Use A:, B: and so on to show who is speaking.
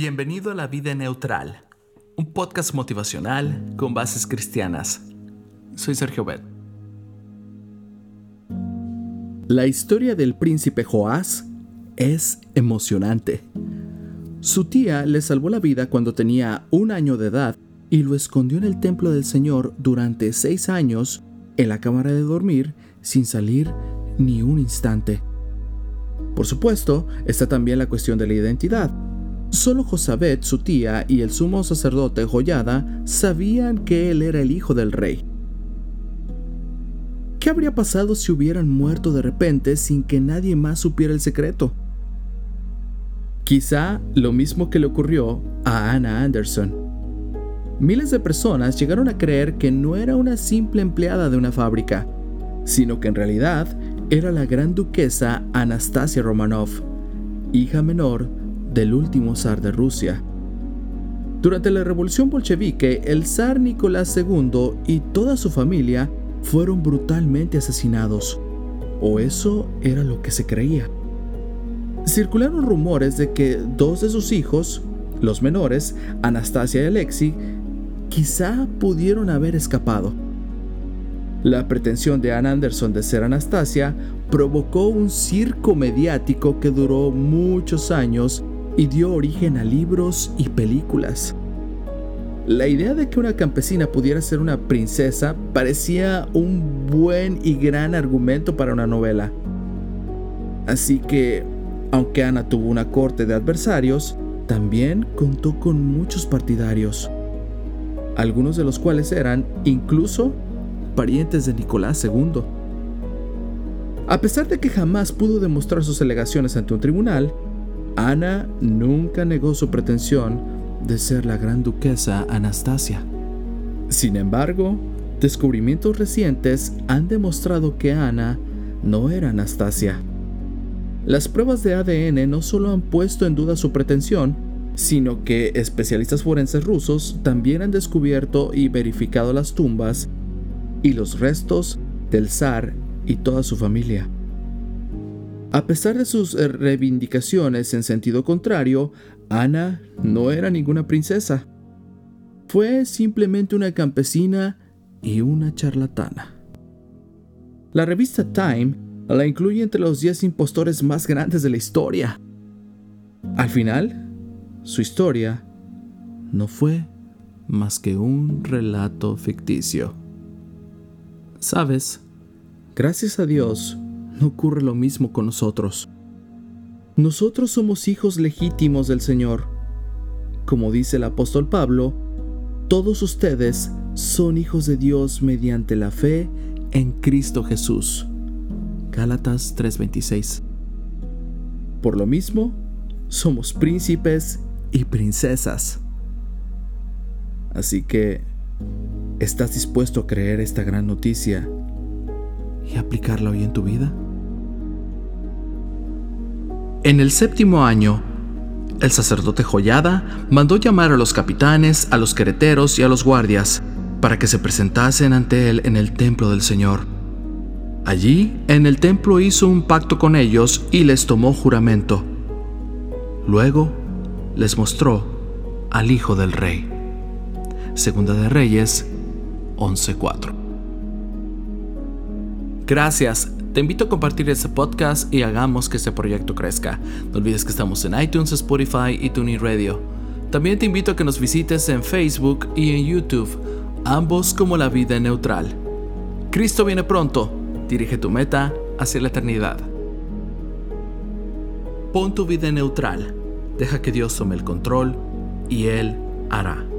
A: Bienvenido a La Vida Neutral, un podcast motivacional con bases cristianas. Soy Sergio Bet. La historia del príncipe Joás es emocionante. Su tía le salvó la vida cuando tenía un año de edad y lo escondió en el templo del Señor durante seis años en la cámara de dormir sin salir ni un instante. Por supuesto, está también la cuestión de la identidad. Solo Josabet, su tía, y el sumo sacerdote Joyada sabían que él era el hijo del rey. ¿Qué habría pasado si hubieran muerto de repente sin que nadie más supiera el secreto? Quizá lo mismo que le ocurrió a Anna Anderson. Miles de personas llegaron a creer que no era una simple empleada de una fábrica, sino que en realidad era la gran duquesa Anastasia Romanov, hija menor del último zar de Rusia. Durante la revolución bolchevique, el zar Nicolás II y toda su familia fueron brutalmente asesinados, o eso era lo que se creía. Circularon rumores de que dos de sus hijos, los menores, Anastasia y Alexei, quizá pudieron haber escapado. La pretensión de Ann Anderson de ser Anastasia provocó un circo mediático que duró muchos años y dio origen a libros y películas. La idea de que una campesina pudiera ser una princesa parecía un buen y gran argumento para una novela. Así que, aunque Ana tuvo una corte de adversarios, también contó con muchos partidarios, algunos de los cuales eran incluso parientes de Nicolás II. A pesar de que jamás pudo demostrar sus alegaciones ante un tribunal, Ana nunca negó su pretensión de ser la gran duquesa Anastasia. Sin embargo, descubrimientos recientes han demostrado que Ana no era Anastasia. Las pruebas de ADN no solo han puesto en duda su pretensión, sino que especialistas forenses rusos también han descubierto y verificado las tumbas y los restos del zar y toda su familia. A pesar de sus eh, reivindicaciones en sentido contrario, Ana no era ninguna princesa. Fue simplemente una campesina y una charlatana. La revista Time la incluye entre los 10 impostores más grandes de la historia. Al final, su historia no fue más que un relato ficticio. Sabes, gracias a Dios, no ocurre lo mismo con nosotros. Nosotros somos hijos legítimos del Señor. Como dice el apóstol Pablo, todos ustedes son hijos de Dios mediante la fe en Cristo Jesús. Gálatas 3:26. Por lo mismo, somos príncipes y princesas. Así que, ¿estás dispuesto a creer esta gran noticia y aplicarla hoy en tu vida? En el séptimo año, el sacerdote Joyada mandó llamar a los capitanes, a los quereteros y a los guardias para que se presentasen ante él en el templo del Señor. Allí, en el templo hizo un pacto con ellos y les tomó juramento. Luego, les mostró al Hijo del Rey. Segunda de Reyes 11:4. Gracias te invito a compartir este podcast y hagamos que este proyecto crezca. No olvides que estamos en iTunes, Spotify y TuneIn Radio. También te invito a que nos visites en Facebook y en YouTube, ambos como la vida neutral. Cristo viene pronto, dirige tu meta hacia la eternidad. Pon tu vida neutral, deja que Dios tome el control y Él hará.